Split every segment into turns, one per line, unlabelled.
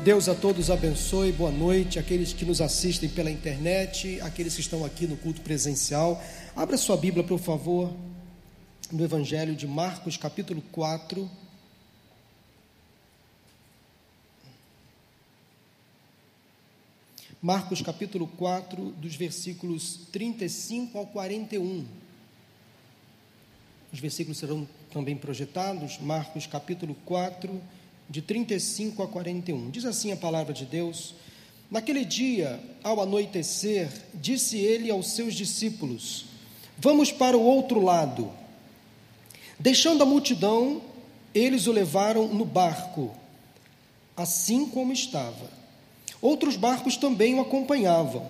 Deus a todos abençoe, boa noite, aqueles que nos assistem pela internet, aqueles que estão aqui no culto presencial. Abra sua Bíblia, por favor, no Evangelho de Marcos, capítulo 4. Marcos, capítulo 4, dos versículos 35 ao 41. Os versículos serão também projetados. Marcos, capítulo 4, de 35 a 41. Diz assim a palavra de Deus: Naquele dia, ao anoitecer, disse ele aos seus discípulos: Vamos para o outro lado. Deixando a multidão, eles o levaram no barco, assim como estava. Outros barcos também o acompanhavam.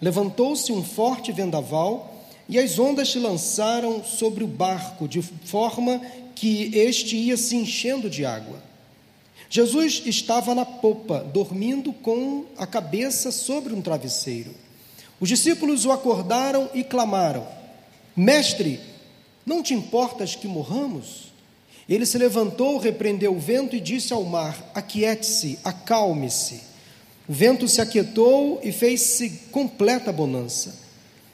Levantou-se um forte vendaval e as ondas se lançaram sobre o barco, de forma que este ia se enchendo de água. Jesus estava na popa, dormindo com a cabeça sobre um travesseiro. Os discípulos o acordaram e clamaram: Mestre, não te importas que morramos? Ele se levantou, repreendeu o vento e disse ao mar: Aquiete-se, acalme-se. O vento se aquietou e fez-se completa bonança.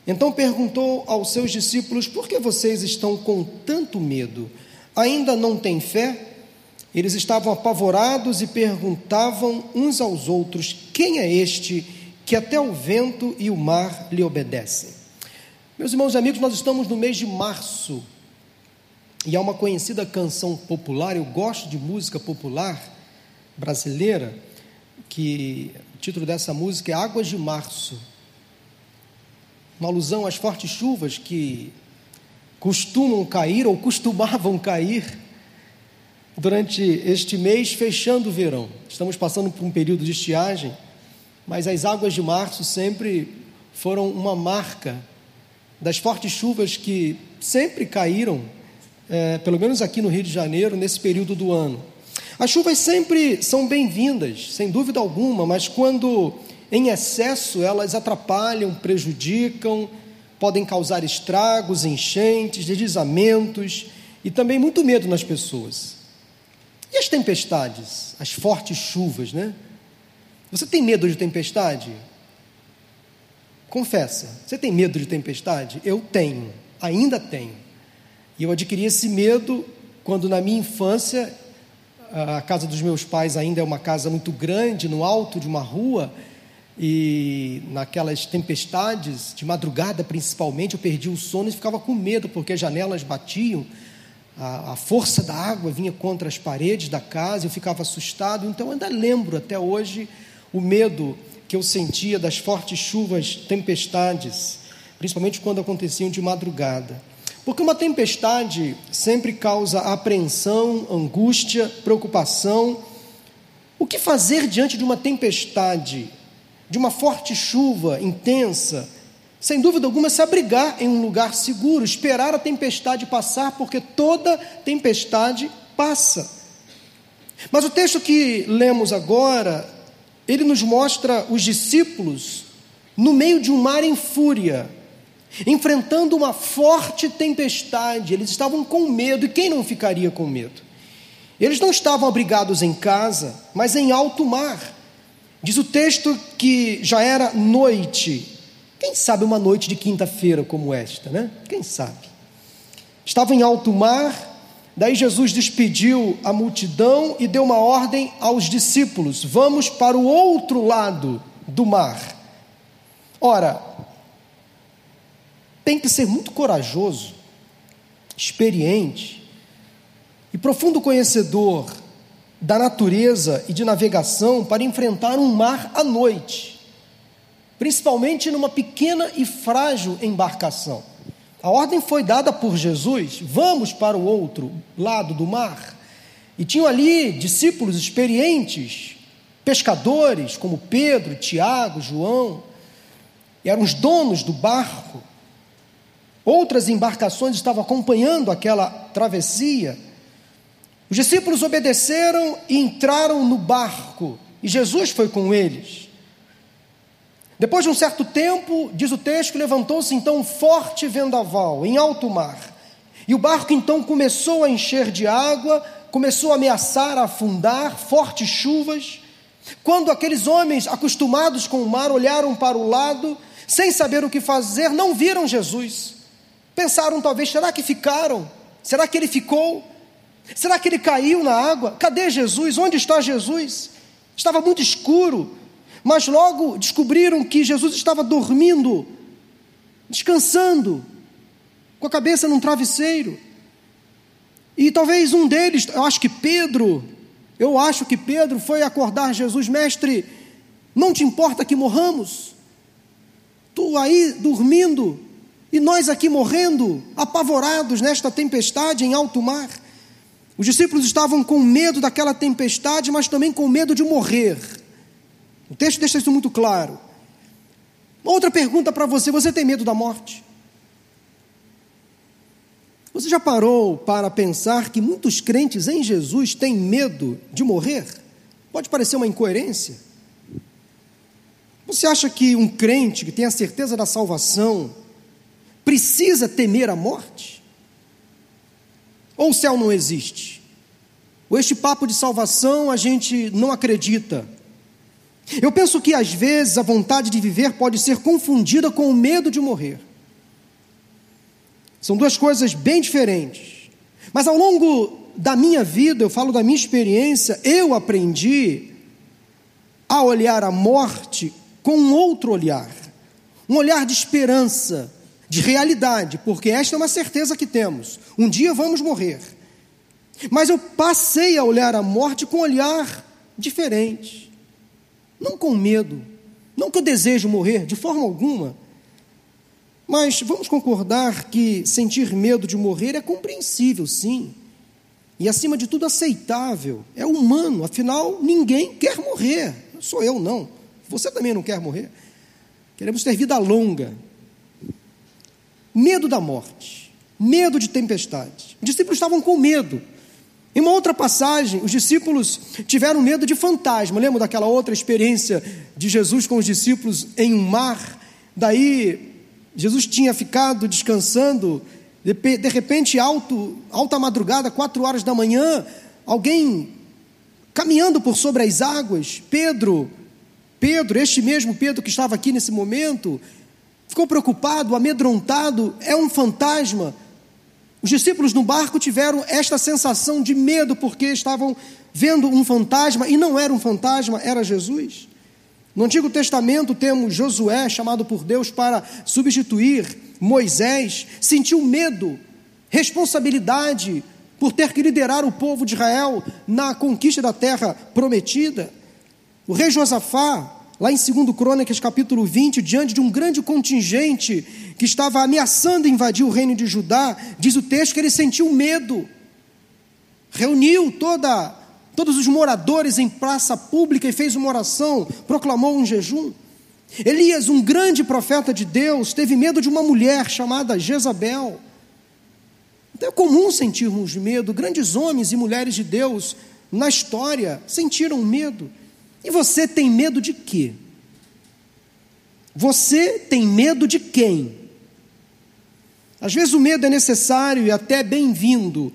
Então perguntou aos seus discípulos: Por que vocês estão com tanto medo? Ainda não têm fé? Eles estavam apavorados e perguntavam uns aos outros: Quem é este que até o vento e o mar lhe obedecem? Meus irmãos e amigos, nós estamos no mês de março e há uma conhecida canção popular. Eu gosto de música popular brasileira, que o título dessa música é Águas de Março uma alusão às fortes chuvas que costumam cair ou costumavam cair durante este mês, fechando o verão. Estamos passando por um período de estiagem, mas as águas de março sempre foram uma marca das fortes chuvas que sempre caíram, é, pelo menos aqui no Rio de Janeiro, nesse período do ano. As chuvas sempre são bem-vindas, sem dúvida alguma, mas quando em excesso elas atrapalham, prejudicam, podem causar estragos, enchentes, deslizamentos e também muito medo nas pessoas. E as tempestades, as fortes chuvas, né? Você tem medo de tempestade? Confessa, você tem medo de tempestade? Eu tenho, ainda tenho. E eu adquiri esse medo quando na minha infância, a casa dos meus pais ainda é uma casa muito grande, no alto de uma rua, e naquelas tempestades, de madrugada principalmente, eu perdi o sono e ficava com medo, porque as janelas batiam a, a, força da água vinha contra as paredes da casa, eu ficava assustado. Então, ainda lembro até hoje o medo que eu sentia das fortes chuvas, tempestades, principalmente quando aconteciam de madrugada. Porque uma tempestade sempre causa apreensão, angústia, preocupação. O que fazer diante de uma tempestade, de uma forte chuva intensa? Sem dúvida alguma, se abrigar em um lugar seguro, esperar a tempestade passar, porque toda tempestade passa. Mas o texto que lemos agora, ele nos mostra os discípulos no meio de um mar em fúria, enfrentando uma forte tempestade. Eles estavam com medo, e quem não ficaria com medo? Eles não estavam abrigados em casa, mas em alto mar. Diz o texto que já era noite, quem sabe uma noite de quinta-feira como esta, né? Quem sabe? Estava em alto mar, daí Jesus despediu a multidão e deu uma ordem aos discípulos: vamos para o outro lado do mar. Ora, tem que ser muito corajoso, experiente e profundo conhecedor da natureza e de navegação para enfrentar um mar à noite principalmente numa pequena e frágil embarcação. A ordem foi dada por Jesus: vamos para o outro lado do mar. E tinham ali discípulos experientes, pescadores como Pedro, Tiago, João, e eram os donos do barco. Outras embarcações estavam acompanhando aquela travessia. Os discípulos obedeceram e entraram no barco, e Jesus foi com eles. Depois de um certo tempo, diz o texto, levantou-se então um forte vendaval em alto mar. E o barco então começou a encher de água, começou a ameaçar a afundar, fortes chuvas. Quando aqueles homens acostumados com o mar olharam para o lado, sem saber o que fazer, não viram Jesus. Pensaram talvez, será que ficaram? Será que ele ficou? Será que ele caiu na água? Cadê Jesus? Onde está Jesus? Estava muito escuro, mas logo descobriram que Jesus estava dormindo, descansando, com a cabeça num travesseiro. E talvez um deles, eu acho que Pedro, eu acho que Pedro foi acordar Jesus, mestre, não te importa que morramos? Tu aí dormindo e nós aqui morrendo, apavorados nesta tempestade em alto mar. Os discípulos estavam com medo daquela tempestade, mas também com medo de morrer. O texto deixa isso muito claro. Outra pergunta para você: você tem medo da morte? Você já parou para pensar que muitos crentes em Jesus têm medo de morrer? Pode parecer uma incoerência. Você acha que um crente que tem a certeza da salvação precisa temer a morte? Ou o céu não existe? Ou este papo de salvação a gente não acredita? Eu penso que às vezes a vontade de viver pode ser confundida com o medo de morrer. São duas coisas bem diferentes. Mas ao longo da minha vida, eu falo da minha experiência, eu aprendi a olhar a morte com um outro olhar. Um olhar de esperança, de realidade, porque esta é uma certeza que temos. Um dia vamos morrer. Mas eu passei a olhar a morte com um olhar diferente. Não com medo, não que eu desejo morrer, de forma alguma, mas vamos concordar que sentir medo de morrer é compreensível, sim. E acima de tudo aceitável, é humano, afinal ninguém quer morrer. Não sou eu não. Você também não quer morrer. Queremos ter vida longa. Medo da morte, medo de tempestade. Os discípulos estavam com medo. Em uma outra passagem, os discípulos tiveram medo de fantasma. Lembra daquela outra experiência de Jesus com os discípulos em um mar? Daí Jesus tinha ficado descansando, de, repente, alto, alta madrugada, quatro horas da manhã, alguém caminhando por sobre as águas, Pedro, Pedro, este mesmo Pedro que estava aqui nesse momento, ficou preocupado, amedrontado, é um fantasma. Os discípulos no barco tiveram esta sensação de medo porque estavam vendo um fantasma e não era um fantasma, era Jesus. No Antigo Testamento temos Josué, chamado por Deus para substituir Moisés, sentiu medo, responsabilidade por ter que liderar o povo de Israel na conquista da terra prometida. O rei Josafá, lá em 2 Crônicas, capítulo 20, diante de um grande contingente que estava ameaçando invadir o reino de Judá, diz o texto que ele sentiu medo. Reuniu toda todos os moradores em praça pública e fez uma oração, proclamou um jejum. Elias, um grande profeta de Deus, teve medo de uma mulher chamada Jezabel. Então é comum sentirmos medo, grandes homens e mulheres de Deus na história sentiram medo. E você tem medo de quê? Você tem medo de quem? Às vezes o medo é necessário e até bem-vindo,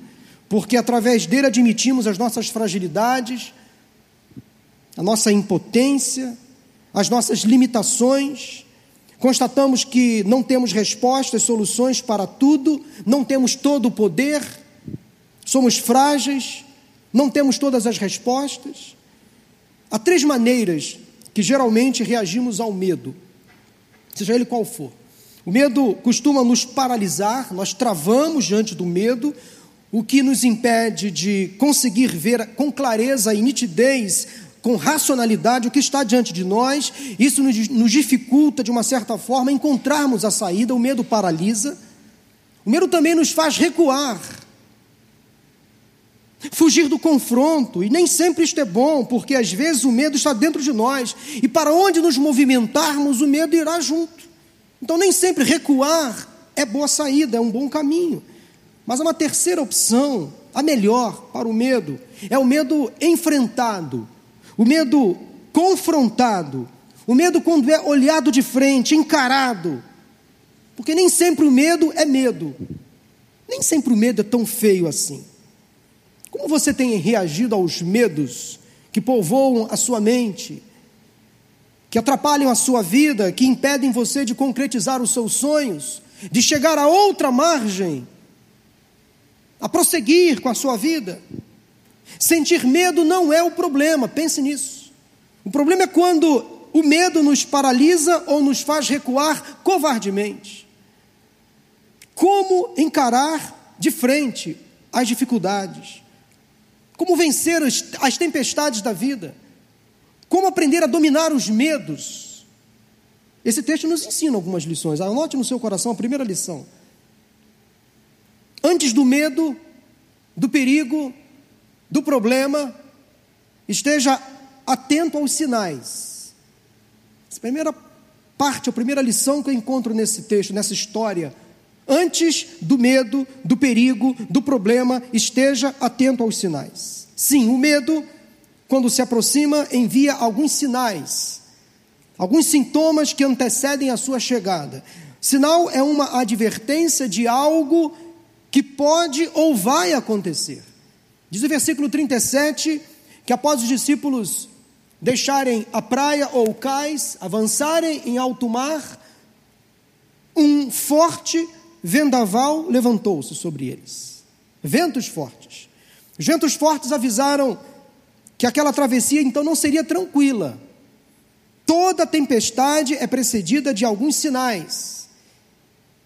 porque através dele admitimos as nossas fragilidades, a nossa impotência, as nossas limitações, constatamos que não temos respostas, soluções para tudo, não temos todo o poder, somos frágeis, não temos todas as respostas. Há três maneiras que geralmente reagimos ao medo, seja ele qual for. O medo costuma nos paralisar, nós travamos diante do medo, o que nos impede de conseguir ver com clareza e nitidez, com racionalidade, o que está diante de nós. Isso nos, dificulta, de uma certa forma, encontrarmos a saída. O medo paralisa. O medo também nos faz recuar, fugir do confronto, e nem sempre isto é bom, porque às vezes o medo está dentro de nós, e para onde nos movimentarmos, o medo irá junto. Então, nem sempre recuar é boa saída, é um bom caminho. Mas há uma terceira opção, a melhor para o medo, é o medo enfrentado, o medo confrontado, o medo quando é olhado de frente, encarado. Porque nem sempre o medo é medo, nem sempre o medo é tão feio assim. Como você tem reagido aos medos que povoam a sua mente, que atrapalham a sua vida, que impedem você de concretizar os seus sonhos, de chegar a outra margem, a prosseguir com a sua vida. Sentir medo não é o problema, pense nisso. O problema é quando o medo nos paralisa ou nos faz recuar covardemente. Como encarar de frente as dificuldades? Como vencer as, tempestades da vida? Como aprender a dominar os medos? Esse texto nos ensina algumas lições. Anote no seu coração a primeira lição. Antes do medo, do perigo, do problema, esteja atento aos sinais. Essa primeira parte, a primeira lição que eu encontro nesse texto, nessa história. Antes do medo, do perigo, do problema, esteja atento aos sinais. Sim, o medo, quando se aproxima, envia alguns sinais, alguns sintomas que antecedem a sua chegada. Sinal é uma advertência de algo que pode ou vai acontecer. Diz o versículo 37 que após os discípulos deixarem a praia ou o cais, avançarem em alto mar, um forte vendaval levantou-se sobre eles. Ventos fortes. Os ventos fortes avisaram que aquela travessia então não seria tranquila. Toda tempestade é precedida de alguns sinais.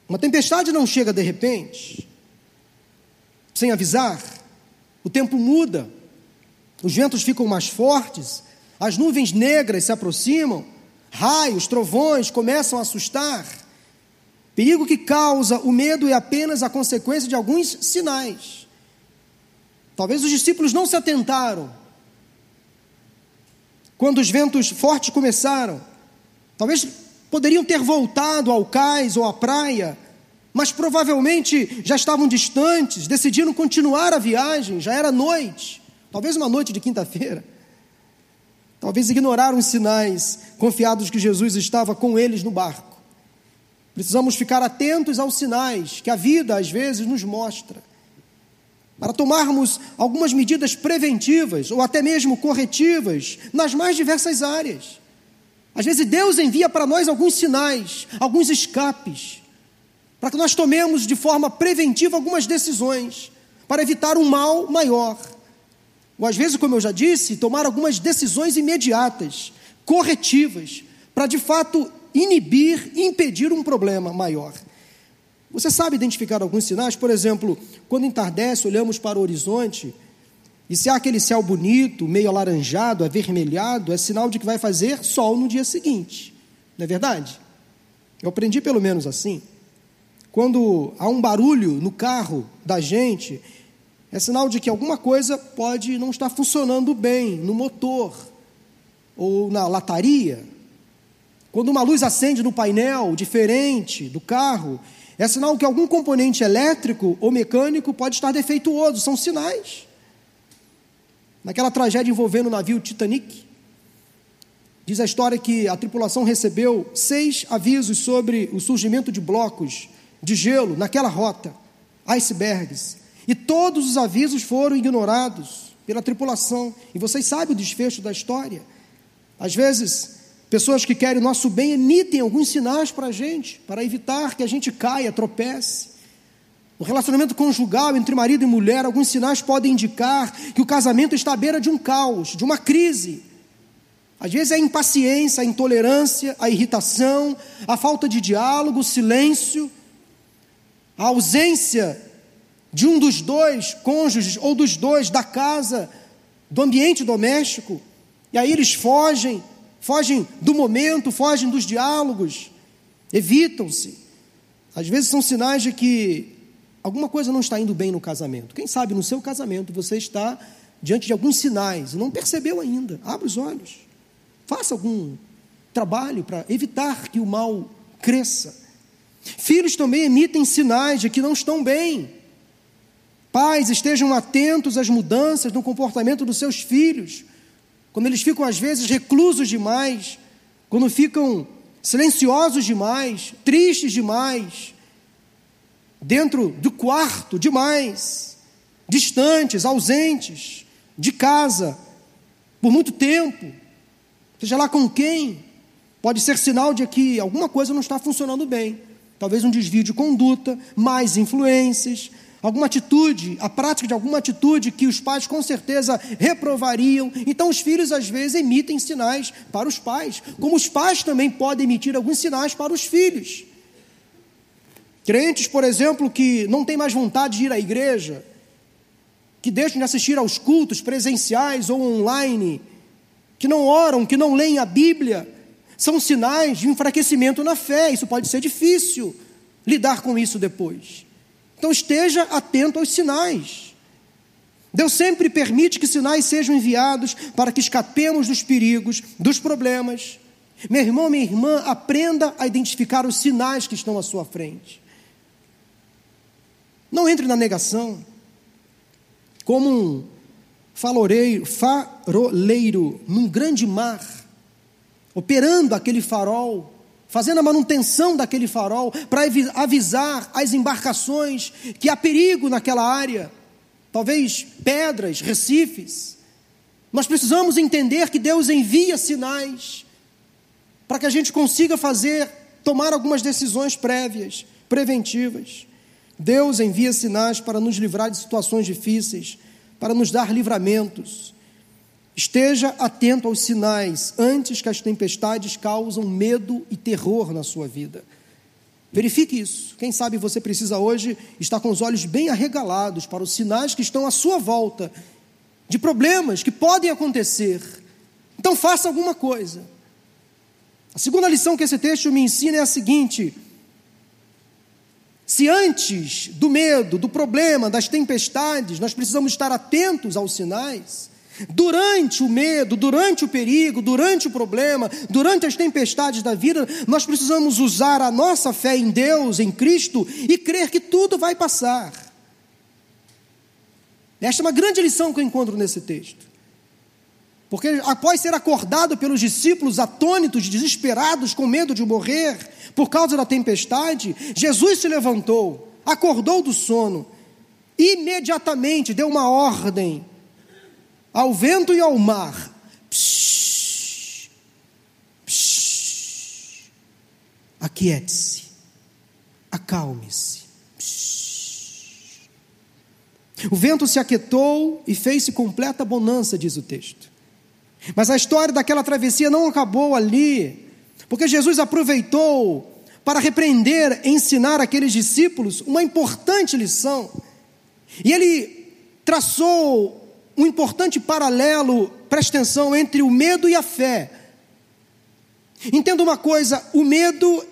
Uma tempestade não chega de repente, sem avisar. O tempo muda, os ventos ficam mais fortes, as nuvens negras se aproximam, raios, trovões começam a assustar. Perigo que causa o medo é apenas a consequência de alguns sinais. Talvez os discípulos não se atentaram quando os ventos fortes começaram. Talvez poderiam ter voltado ao cais ou à praia mas provavelmente já estavam distantes, decidiram continuar a viagem, já era noite, talvez uma noite de quinta-feira. Talvez ignoraram os sinais, confiados que Jesus estava com eles no barco. Precisamos ficar atentos aos sinais que a vida às vezes nos mostra, para tomarmos algumas medidas preventivas ou até mesmo corretivas nas mais diversas áreas. Às vezes Deus envia para nós alguns sinais, alguns escapes para que nós tomemos de forma preventiva algumas decisões para evitar um mal maior. Ou às vezes, como eu já disse, tomar algumas decisões imediatas, corretivas, para de fato inibir, impedir um problema maior. Você sabe identificar alguns sinais? Por exemplo, quando entardece, olhamos para o horizonte e se há aquele céu bonito, meio alaranjado, avermelhado, é sinal de que vai fazer sol no dia seguinte. Não é verdade? Eu aprendi pelo menos assim. Quando há um barulho no carro da gente, é sinal de que alguma coisa pode não estar funcionando bem no motor ou na lataria. Quando uma luz acende no painel diferente do carro, é sinal que algum componente elétrico ou mecânico pode estar defeituoso, são sinais. Naquela tragédia envolvendo o navio Titanic, diz a história que a tripulação recebeu seis avisos sobre o surgimento de blocos de gelo naquela rota, icebergs, e todos os avisos foram ignorados pela tripulação. E vocês sabem o desfecho da história. Às vezes, pessoas que querem o nosso bem emitem alguns sinais para a gente, para evitar que a gente caia, tropece. No relacionamento conjugal entre marido e mulher, alguns sinais podem indicar que o casamento está à beira de um caos, de uma crise. Às vezes é a impaciência, a intolerância, a irritação, a falta de diálogo, o silêncio a ausência de um dos dois cônjuges ou dos dois da casa, do ambiente doméstico, e aí eles fogem, fogem do momento, fogem dos diálogos, evitam-se. Às vezes são sinais de que alguma coisa não está indo bem no casamento. Quem sabe no seu casamento você está diante de alguns sinais e não percebeu ainda. Abra os olhos. Faça algum trabalho para evitar que o mal cresça. Filhos também emitem sinais de que não estão bem. Pais estejam atentos às mudanças no comportamento dos seus filhos, quando eles ficam às vezes reclusos demais, quando ficam silenciosos demais, tristes demais, dentro do quarto demais, distantes, ausentes de casa. por muito tempo, seja lá com quem, pode ser sinal de que alguma coisa não está funcionando bem. Talvez um desvio de conduta, mais influências, alguma atitude, a prática de alguma atitude que os pais com certeza reprovariam. Então os filhos às vezes emitem sinais para os pais, como os pais também podem emitir alguns sinais para os filhos. Crentes, por exemplo, que não têm mais vontade de ir à igreja, que deixam de assistir aos cultos presenciais ou online, que não oram, que não leem a Bíblia, são sinais de enfraquecimento na fé. Isso pode ser difícil lidar com isso depois. Então esteja atento aos sinais. Deus sempre permite que sinais sejam enviados para que escapemos dos perigos, dos problemas. Meu irmão, minha irmã, aprenda a identificar os sinais que estão à sua frente. Não entre na negação. Como um faroleiro, faroleiro num grande mar, operando aquele farol, fazendo a manutenção daquele farol para avisar as embarcações que há perigo naquela área, talvez pedras, recifes. Nós precisamos entender que Deus envia sinais para que a gente consiga fazer, tomar algumas decisões prévias, preventivas. Deus envia sinais para nos livrar de situações difíceis, para nos dar livramentos. Esteja atento aos sinais antes que as tempestades causam medo e terror na sua vida. Verifique isso. Quem sabe você precisa hoje estar com os olhos bem arregalados para os sinais que estão à sua volta, de problemas que podem acontecer. Então faça alguma coisa. A segunda lição que esse texto me ensina é a seguinte: se antes do medo, do problema, das tempestades, nós precisamos estar atentos aos sinais, Durante o medo, durante o perigo, durante o problema, durante as tempestades da vida, nós precisamos usar a nossa fé em Deus, em Cristo, e crer que tudo vai passar. Esta é uma grande lição que eu encontro nesse texto. Porque após ser acordado pelos discípulos atônitos, desesperados, com medo de morrer por causa da tempestade, Jesus se levantou, acordou do sono, imediatamente deu uma ordem ao vento e ao mar: psh, psh, aquiete-se, acalme-se. O vento se aquietou e fez-se completa bonança, diz o texto. Mas a história daquela travessia não acabou ali, porque Jesus aproveitou para repreender, ensinar aqueles discípulos uma importante lição. E ele traçou um importante paralelo, preste atenção, entre o medo e a fé. Entenda uma coisa: o medo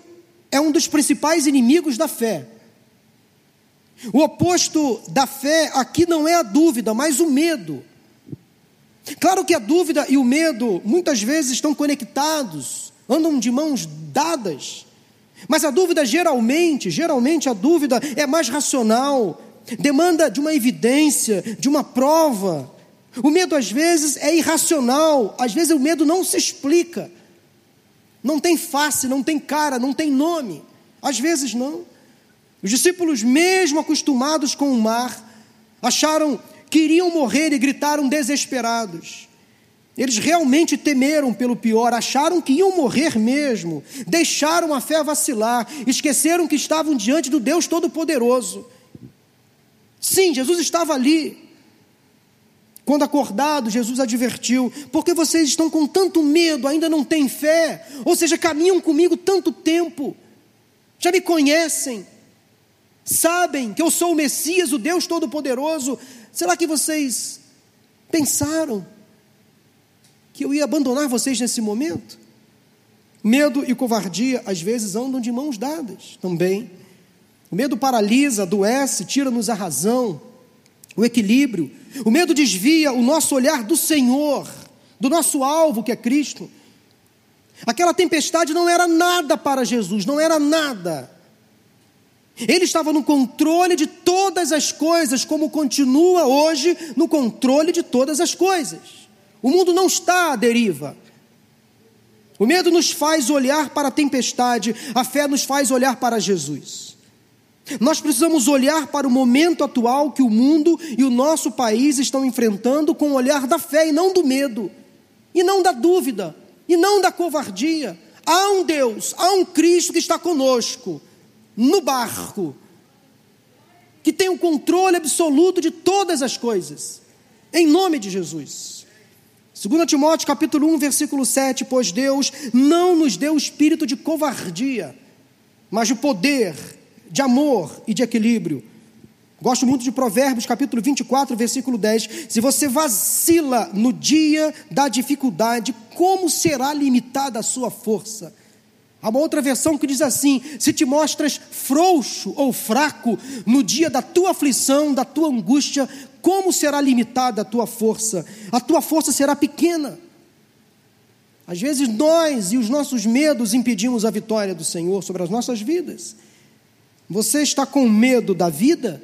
é um dos principais inimigos da fé. O oposto da fé aqui não é a dúvida, mas o medo. Claro que a dúvida e o medo muitas vezes estão conectados, andam de mãos dadas. Mas a dúvida geralmente, geralmente a dúvida é mais racional, demanda de uma evidência, de uma prova. O medo às vezes é irracional, às vezes o medo não se explica. Não tem face, não tem cara, não tem nome. Às vezes não. Os discípulos, mesmo acostumados com o mar, acharam que iriam morrer e gritaram desesperados. Eles realmente temeram pelo pior, acharam que iam morrer mesmo, deixaram a fé vacilar, esqueceram que estavam diante do Deus Todo-Poderoso. Sim, Jesus estava ali. Quando acordado, Jesus advertiu: porque vocês estão com tanto medo, ainda não têm fé, ou seja, caminham comigo tanto tempo, já me conhecem, sabem que eu sou o Messias, o Deus Todo-Poderoso. Será que vocês pensaram que eu ia abandonar vocês nesse momento? Medo e covardia às vezes andam de mãos dadas também. O medo paralisa, adoece, tira-nos a razão, o equilíbrio. O medo desvia o nosso olhar do Senhor, do nosso alvo que é Cristo. Aquela tempestade não era nada para Jesus, não era nada. Ele estava no controle de todas as coisas, como continua hoje no controle de todas as coisas. O mundo não está à deriva. O medo nos faz olhar para a tempestade, a fé nos faz olhar para Jesus. Nós precisamos olhar para o momento atual que o mundo e o nosso país estão enfrentando com o olhar da fé e não do medo. e não da dúvida, e não da covardia. Há um Deus, há um Cristo que está conosco, no barco, que tem o controle absoluto de todas as coisas, em nome de Jesus. 2 Timóteo capítulo 1, versículo 7, pois Deus não nos deu espírito de covardia, mas de poder, de amor e de equilíbrio. Gosto muito de Provérbios, capítulo 24, versículo 10. Se você vacila no dia da dificuldade, como será limitada a sua força? Há uma outra versão que diz assim: se te mostras frouxo ou fraco no dia da tua aflição, da tua angústia, como será limitada a tua força? A tua força será pequena. Às vezes nós e os nossos medos impedimos a vitória do Senhor sobre as nossas vidas. Você está com medo da vida?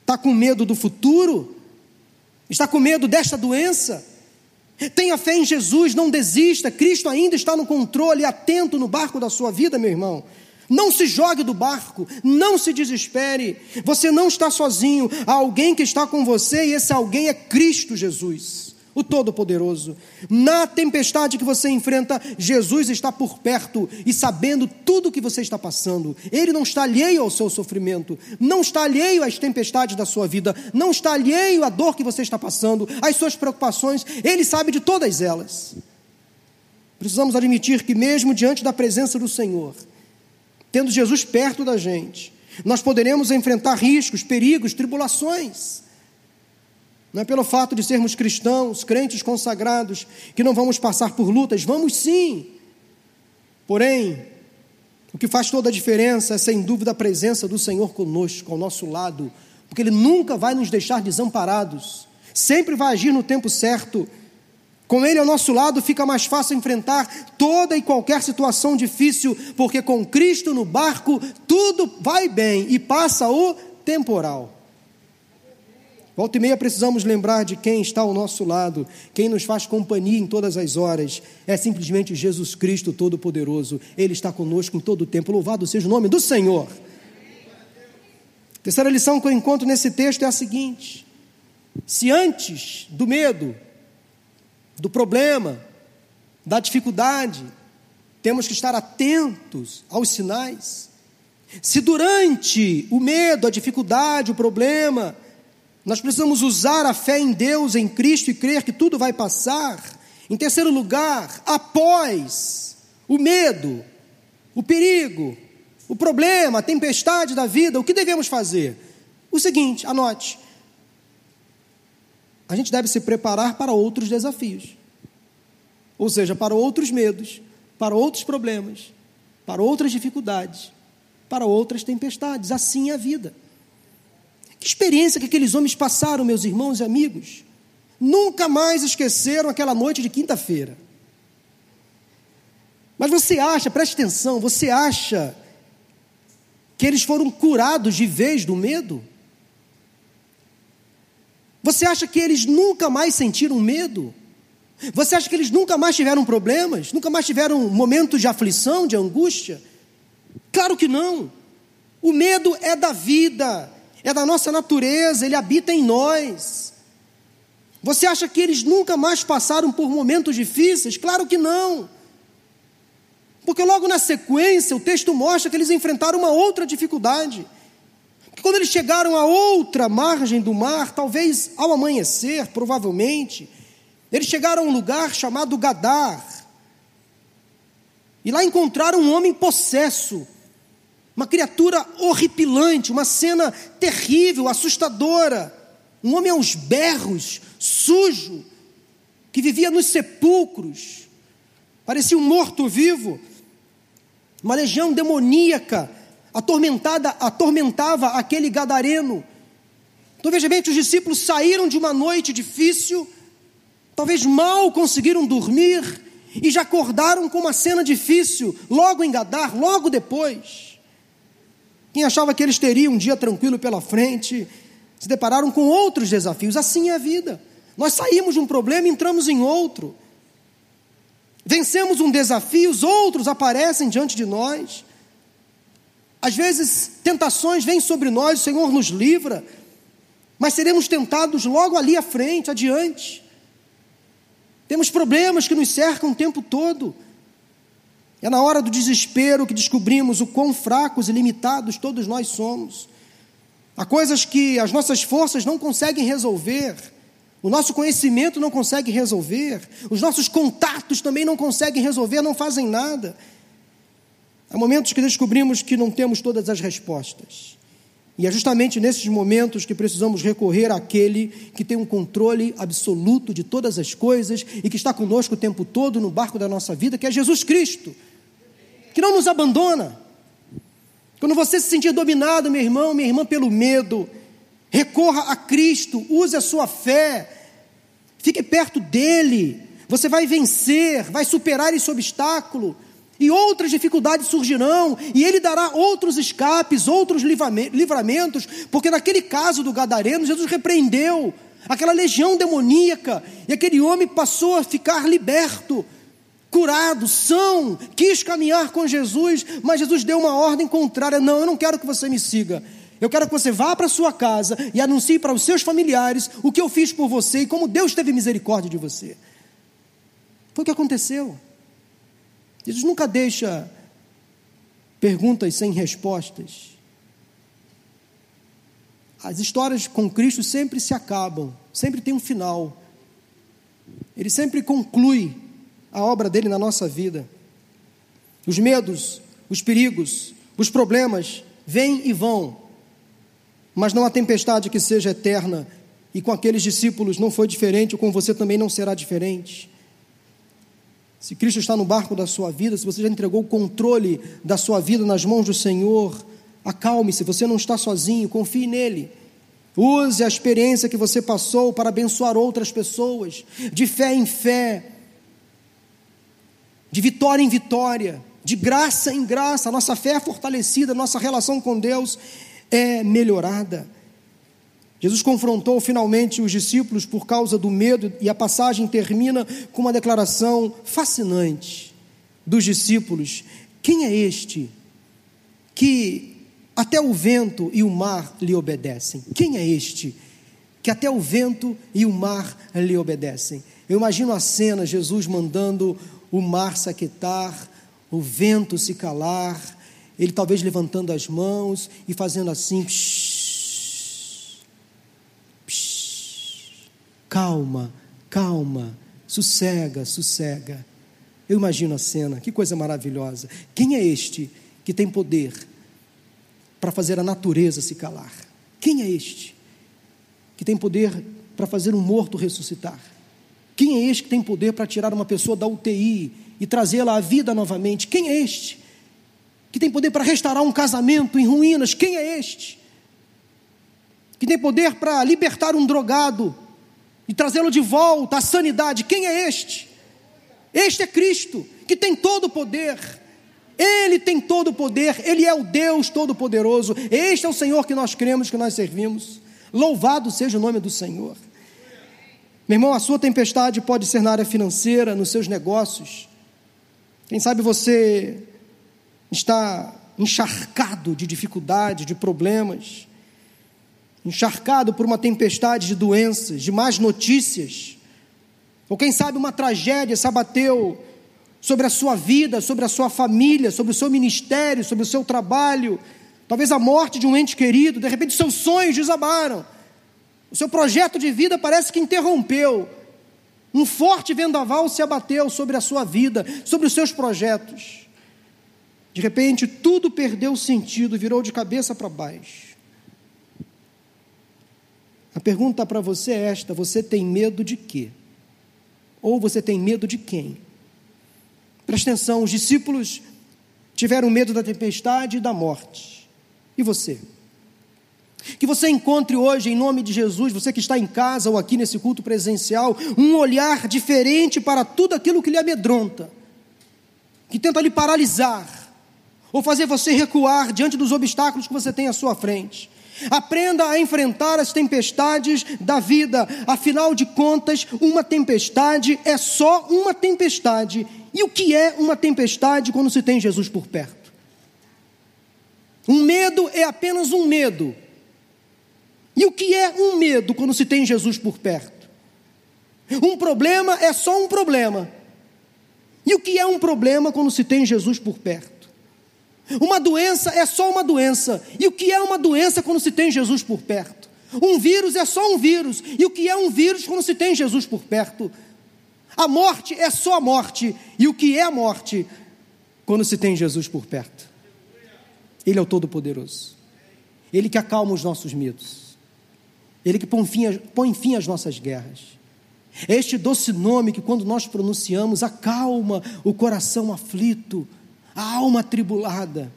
Está com medo do futuro? Está com medo desta doença? Tenha fé em Jesus, não desista. Cristo ainda está no controle, atento no barco da sua vida, meu irmão. Não se jogue do barco, não se desespere. Você não está sozinho, há alguém que está com você e esse alguém é Cristo Jesus o Todo-Poderoso. Na tempestade que você enfrenta, Jesus está por perto e sabendo tudo o que você está passando. Ele não está alheio ao seu sofrimento, não está alheio às tempestades da sua vida, não está alheio à dor que você está passando, às suas preocupações, ele sabe de todas elas. Precisamos admitir que, mesmo diante da presença do Senhor, tendo Jesus perto da gente, nós poderemos enfrentar riscos, perigos, tribulações. Não é pelo fato de sermos cristãos, crentes consagrados, que não vamos passar por lutas, vamos sim. Porém, o que faz toda a diferença é sem dúvida a presença do Senhor conosco, ao nosso lado, porque Ele nunca vai nos deixar desamparados, sempre vai agir no tempo certo. Com Ele ao nosso lado fica mais fácil enfrentar toda e qualquer situação difícil, porque com Cristo no barco tudo vai bem e passa o temporal. Volta e meia precisamos lembrar de quem está ao nosso lado, quem nos faz companhia em todas as horas. É simplesmente Jesus Cristo Todo-Poderoso. Ele está conosco em todo o tempo. Louvado seja o nome do Senhor. Terceira lição que eu encontro nesse texto é a seguinte: se antes do medo, do problema, da dificuldade, temos que estar atentos aos sinais, se durante o medo, a dificuldade, o problema, nós precisamos usar a fé em Deus, em Cristo e crer que tudo vai passar. Em terceiro lugar, após o medo, o perigo, o problema, a tempestade da vida, o que devemos fazer? O seguinte, anote. A gente deve se preparar para outros desafios. Ou seja, para outros medos, para outros problemas, para outras dificuldades, para outras tempestades. Assim é a vida. Que experiência que aqueles homens passaram, meus irmãos e amigos. Nunca mais esqueceram aquela noite de quinta-feira. Mas você acha, preste atenção, você acha que eles foram curados de vez do medo? Você acha que eles nunca mais sentiram medo? Você acha que eles nunca mais tiveram problemas? Nunca mais tiveram momentos de aflição, de angústia? Claro que não. O medo é da vida, é da nossa natureza, ele habita em nós. Você acha que eles nunca mais passaram por momentos difíceis? Claro que não. Porque logo na sequência o texto mostra que eles enfrentaram uma outra dificuldade. Porque quando eles chegaram a outra margem do mar, talvez ao amanhecer, provavelmente, eles chegaram a um lugar chamado Gadar. E lá encontraram um homem possesso, uma criatura horripilante, uma cena terrível, assustadora. Um homem aos berros, sujo, que vivia nos sepulcros, parecia um morto-vivo. Uma legião demoníaca atormentada, atormentava aquele gadareno. Então veja bem, os discípulos saíram de uma noite difícil, talvez mal conseguiram dormir e já acordaram com uma cena difícil, logo em Gadar, logo depois. Quem achava que eles teriam um dia tranquilo pela frente, se depararam com outros desafios. Assim é a vida. Nós saímos de um problema e entramos em outro. Vencemos um desafio, os outros aparecem diante de nós. Às vezes, tentações vêm sobre nós, o Senhor nos livra, mas seremos tentados logo ali à frente, adiante. Temos problemas que nos cercam o tempo todo. É na hora do desespero que descobrimos o quão fracos e limitados todos nós somos. Há coisas que as nossas forças não conseguem resolver, o nosso conhecimento não consegue resolver, os nossos contatos também não conseguem resolver, não fazem nada. Há momentos que descobrimos que não temos todas as respostas. E é justamente nesses momentos que precisamos recorrer àquele que tem um controle absoluto de todas as coisas e que está conosco o tempo todo no barco da nossa vida, que é Jesus Cristo, que não nos abandona. Quando você se sentir dominado, meu irmão, minha irmã, pelo medo, recorra a Cristo, use a sua fé, fique perto dele. Você vai vencer, vai superar esse obstáculo e outras dificuldades surgirão, e ele dará outros escapes, outros livramentos, porque naquele caso do Gadareno, Jesus repreendeu aquela legião demoníaca, e aquele homem passou a ficar liberto, curado, são, quis caminhar com Jesus, mas Jesus deu uma ordem contrária: não, eu não quero que você me siga. Eu quero que você vá para sua casa e anuncie para os seus familiares o que eu fiz por você e como Deus teve misericórdia de você. Foi o que aconteceu. Jesus nunca deixa perguntas sem respostas. As histórias com Cristo sempre se acabam, sempre tem um final. Ele sempre conclui a obra dele na nossa vida. Os medos, os perigos, os problemas vêm e vão, mas não há tempestade que seja eterna, e com aqueles discípulos não foi diferente, ou com você também não será diferente. Se Cristo está no barco da sua vida, se você já entregou o controle da sua vida nas mãos do Senhor, acalme-se, você não está sozinho, confie nele. Use a experiência que você passou para abençoar outras pessoas, de fé em fé, de vitória em vitória, de graça em graça. A nossa fé é fortalecida, a nossa relação com Deus é melhorada. Jesus confrontou finalmente os discípulos por causa do medo, e a passagem termina com uma declaração fascinante dos discípulos: Quem é este que até o vento e o mar lhe obedecem? Quem é este que até o vento e o mar lhe obedecem? Eu imagino a cena, Jesus mandando o mar se aquietar, o vento se calar, ele talvez levantando as mãos e fazendo assim, psh, calma, calma, sossega, sossega. Eu imagino a cena, que coisa maravilhosa. Quem é este que tem poder para fazer a natureza se calar? Quem é este que tem poder para fazer um morto ressuscitar? Quem é este que tem poder para tirar uma pessoa da UTI e trazê-la à vida novamente? Quem é este que tem poder para restaurar um casamento em ruínas? Quem é este que tem poder para libertar um drogado e trazê-lo de volta à sanidade. Quem é este? Este é Cristo, que tem todo o poder. Ele tem todo o poder, Ele é o Deus Todo-Poderoso. Este é o Senhor que nós cremos, que nós servimos. Louvado seja o nome do Senhor. Meu irmão, a sua tempestade pode ser na área financeira, nos seus negócios. Quem sabe você está encharcado de dificuldades, de problemas encharcado por uma tempestade de doenças, de más notícias, ou quem sabe uma tragédia se abateu sobre a sua vida, sobre a sua família, sobre o seu ministério, sobre o seu trabalho, talvez a morte de um ente querido, de repente seus sonhos desabaram, o seu projeto de vida parece que interrompeu, um forte vendaval se abateu sobre a sua vida, sobre os seus projetos. De repente, tudo perdeu sentido, virou de cabeça para baixo. A pergunta para você é esta: você tem medo de quê? Ou você tem medo de quem? Presta atenção, os discípulos tiveram medo da tempestade e da morte. E você? Que você encontre hoje, em nome de Jesus, você que está em casa ou aqui nesse culto presencial, um olhar diferente para tudo aquilo que lhe amedronta, que tenta lhe paralisar, ou fazer você recuar diante dos obstáculos que você tem à sua frente. Aprenda a enfrentar as tempestades da vida. Afinal de contas, uma tempestade é só uma tempestade. E o que é uma tempestade quando se tem Jesus por perto? Um medo é apenas um medo. E o que é um medo quando se tem Jesus por perto? Um problema é só um problema. E o que é um problema quando se tem Jesus por perto? Uma doença é só uma doença. E o que é uma doença quando se tem Jesus por perto? Um vírus é só um vírus. E o que é um vírus quando se tem Jesus por perto? A morte é só a morte. E o que é a morte quando se tem Jesus por perto? Ele é o Todo-Poderoso. Ele que acalma os nossos medos. Ele que põe fim, põe fim às nossas guerras. Este doce nome que, quando nós pronunciamos, acalma o coração aflito, a alma atribulada,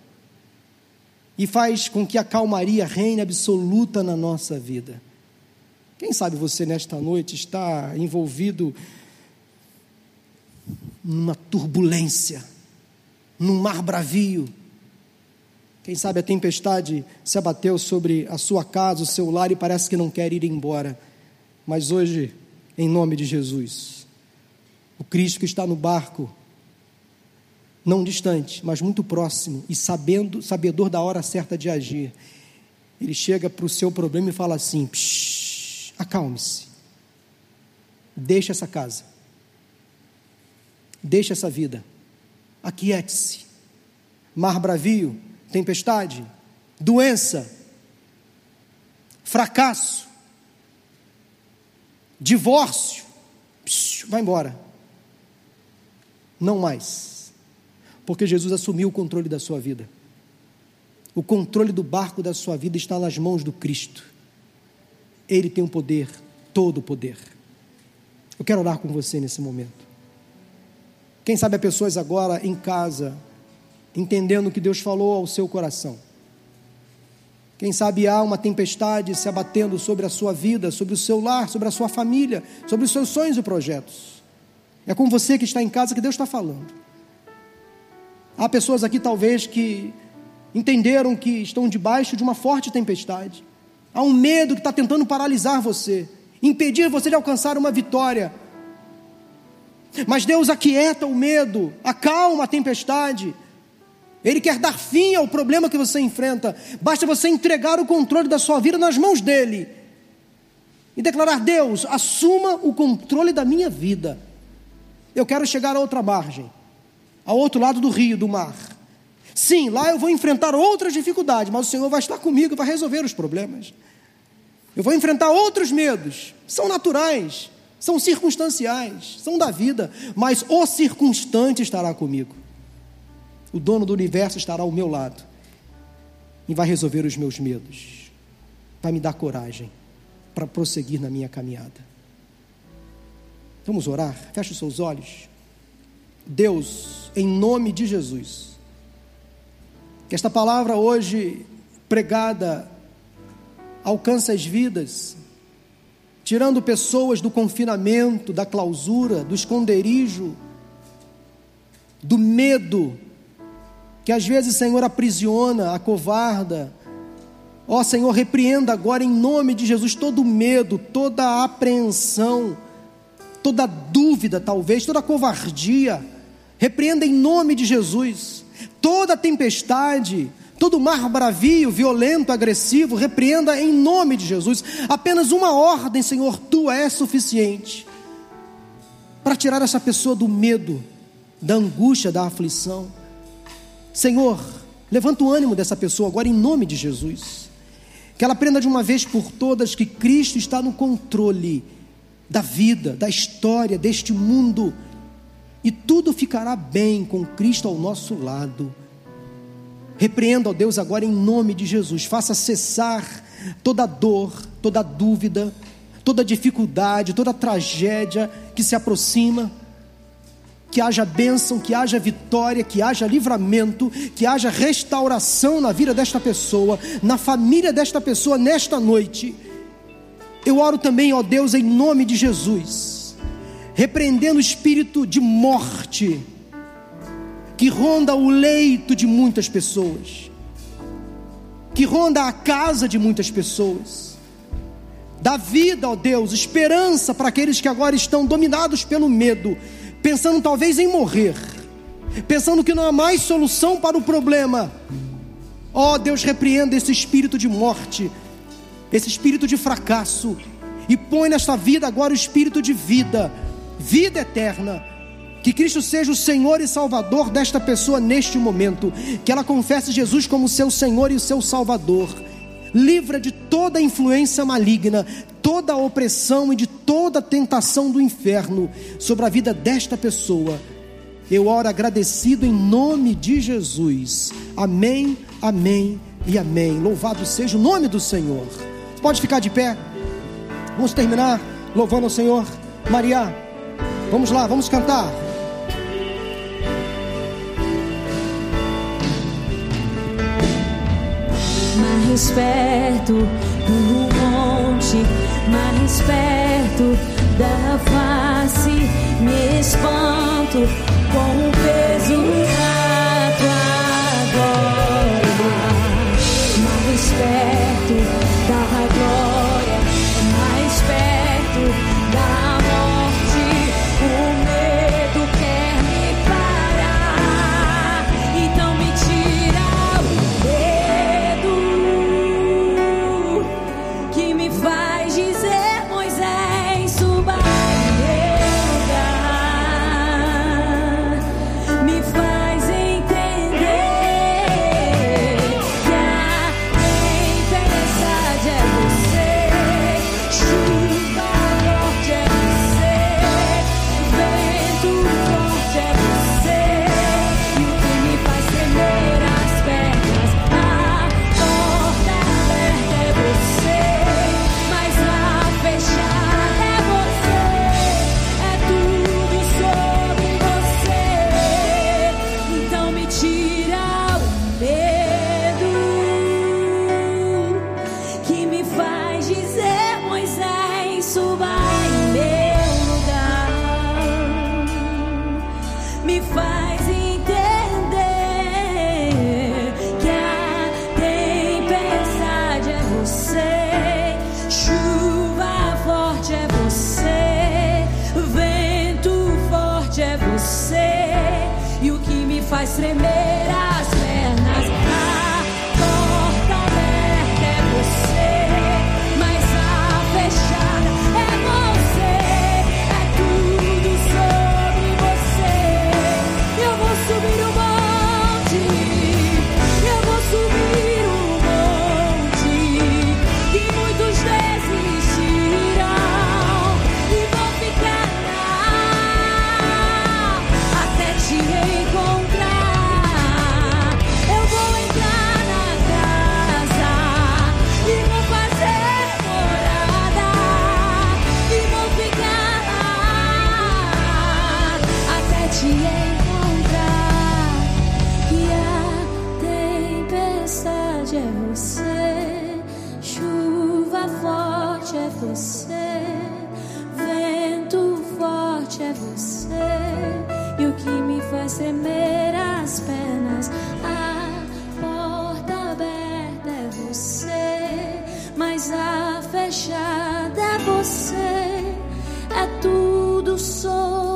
e faz com que a calmaria reine absoluta na nossa vida. Quem sabe você, nesta noite, está envolvido numa turbulência, num mar bravio. Quem sabe a tempestade se abateu sobre a sua casa, o seu lar e parece que não quer ir embora. Mas hoje em nome de Jesus. O Cristo que está no barco, não distante, mas muito próximo e sabendo, sabedor da hora certa de agir. Ele chega para o seu problema e fala assim: acalme-se, deixa essa casa, deixa essa vida, aquiete-se. Mar bravio, tempestade, doença, fracasso, divórcio, vai embora. Não mais. Porque Jesus assumiu o controle da sua vida. O controle do barco da sua vida está nas mãos do Cristo. Ele tem o poder, todo o poder. Eu quero orar com você nesse momento. Quem sabe há pessoas agora em casa, entendendo o que Deus falou ao seu coração. Quem sabe há uma tempestade se abatendo sobre a sua vida, sobre o seu lar, sobre a sua família, sobre os seus sonhos e projetos. É com você que está em casa que Deus está falando. Há pessoas aqui, talvez, que entenderam que estão debaixo de uma forte tempestade. Há um medo que está tentando paralisar você, impedir você de alcançar uma vitória. Mas Deus aquieta o medo, acalma a tempestade ele quer dar fim ao problema que você enfrenta. Basta você entregar o controle da sua vida nas mãos dele e declarar: Deus, assuma o controle da minha vida. Eu quero chegar a outra margem, ao outro lado do rio, do mar. Sim, lá eu vou enfrentar outras dificuldades, mas o Senhor vai estar comigo e vai resolver os problemas. Eu vou enfrentar outros medos, são naturais, são circunstanciais, são da vida, mas o circunstante estará comigo o dono do universo estará ao meu lado e vai resolver os meus medos, vai me dar coragem para prosseguir na minha caminhada. Vamos orar? Feche os seus olhos. Deus, em nome de Jesus, que esta palavra hoje pregada alcance as vidas, tirando pessoas do confinamento, da clausura, do esconderijo, do medo que às vezes, Senhor, aprisiona, acovarda. Ó Senhor, repreenda agora em nome de Jesus todo medo, toda apreensão, toda dúvida, talvez, toda covardia. Repreenda em nome de Jesus toda tempestade, todo mar bravio, violento, agressivo, repreenda em nome de Jesus. Apenas uma ordem, Senhor, tua é suficiente para tirar essa pessoa do medo, da angústia, da aflição. Senhor, levanta o ânimo dessa pessoa agora em nome de Jesus. Que ela aprenda de uma vez por todas que Cristo está no controle da vida, da história deste mundo. E tudo ficará bem com Cristo ao nosso lado. Repreenda, ó Deus, agora em nome de Jesus. Faça cessar toda dor, toda dúvida, toda dificuldade, toda tragédia que se aproxima que haja bênção, que haja vitória, que haja livramento, que haja restauração na vida desta pessoa, na família desta pessoa nesta noite. Eu oro também, ó Deus, em nome de Jesus, repreendendo o espírito de morte que ronda o leito de muitas pessoas, que ronda a casa de muitas pessoas. Dá vida, ó Deus, esperança para aqueles que agora estão dominados pelo medo pensando talvez em morrer, pensando que não há mais solução para o problema. Ó oh, Deus, repreenda esse espírito de morte, esse espírito de fracasso, e põe nesta vida agora o espírito de vida, vida eterna. Que Cristo seja o Senhor e Salvador desta pessoa neste momento. Que ela confesse Jesus como seu Senhor e seu Salvador. Livra de toda influência maligna, toda opressão e de toda tentação do inferno sobre a vida desta pessoa. Eu oro agradecido em nome de Jesus. Amém, amém e amém. Louvado seja o nome do Senhor. Pode ficar de pé. Vamos terminar louvando ao Senhor. Maria, vamos lá, vamos cantar.
Mais perto do monte, mais perto da face, me espanto com o peso tremer você, chuva forte é você, vento forte é você, e o que me faz tremer as pernas, a porta aberta é você, mas a fechada é você, é tudo sobre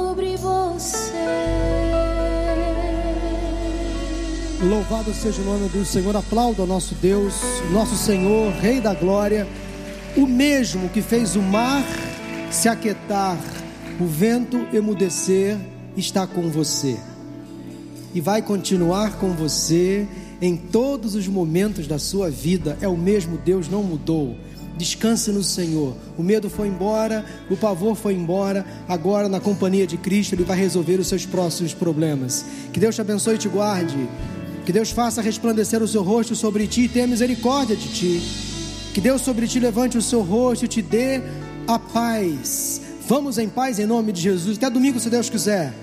Louvado seja o nome do Senhor. Aplauda o nosso Deus, nosso Senhor, Rei da Glória, o mesmo que fez o mar se aquietar, o vento emudecer, está com você e vai continuar com você em todos os momentos da sua vida. É o mesmo Deus, não mudou. Descanse no Senhor. O medo foi embora, o pavor foi embora. Agora, na companhia de Cristo, Ele vai resolver os seus próximos problemas. Que Deus te abençoe e te guarde. Que Deus faça resplandecer o seu rosto sobre ti e tenha misericórdia de ti. Que Deus sobre ti levante o seu rosto e te dê a paz. Vamos em paz em nome de Jesus. Até domingo, se Deus quiser.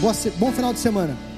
Boa Bom final de semana.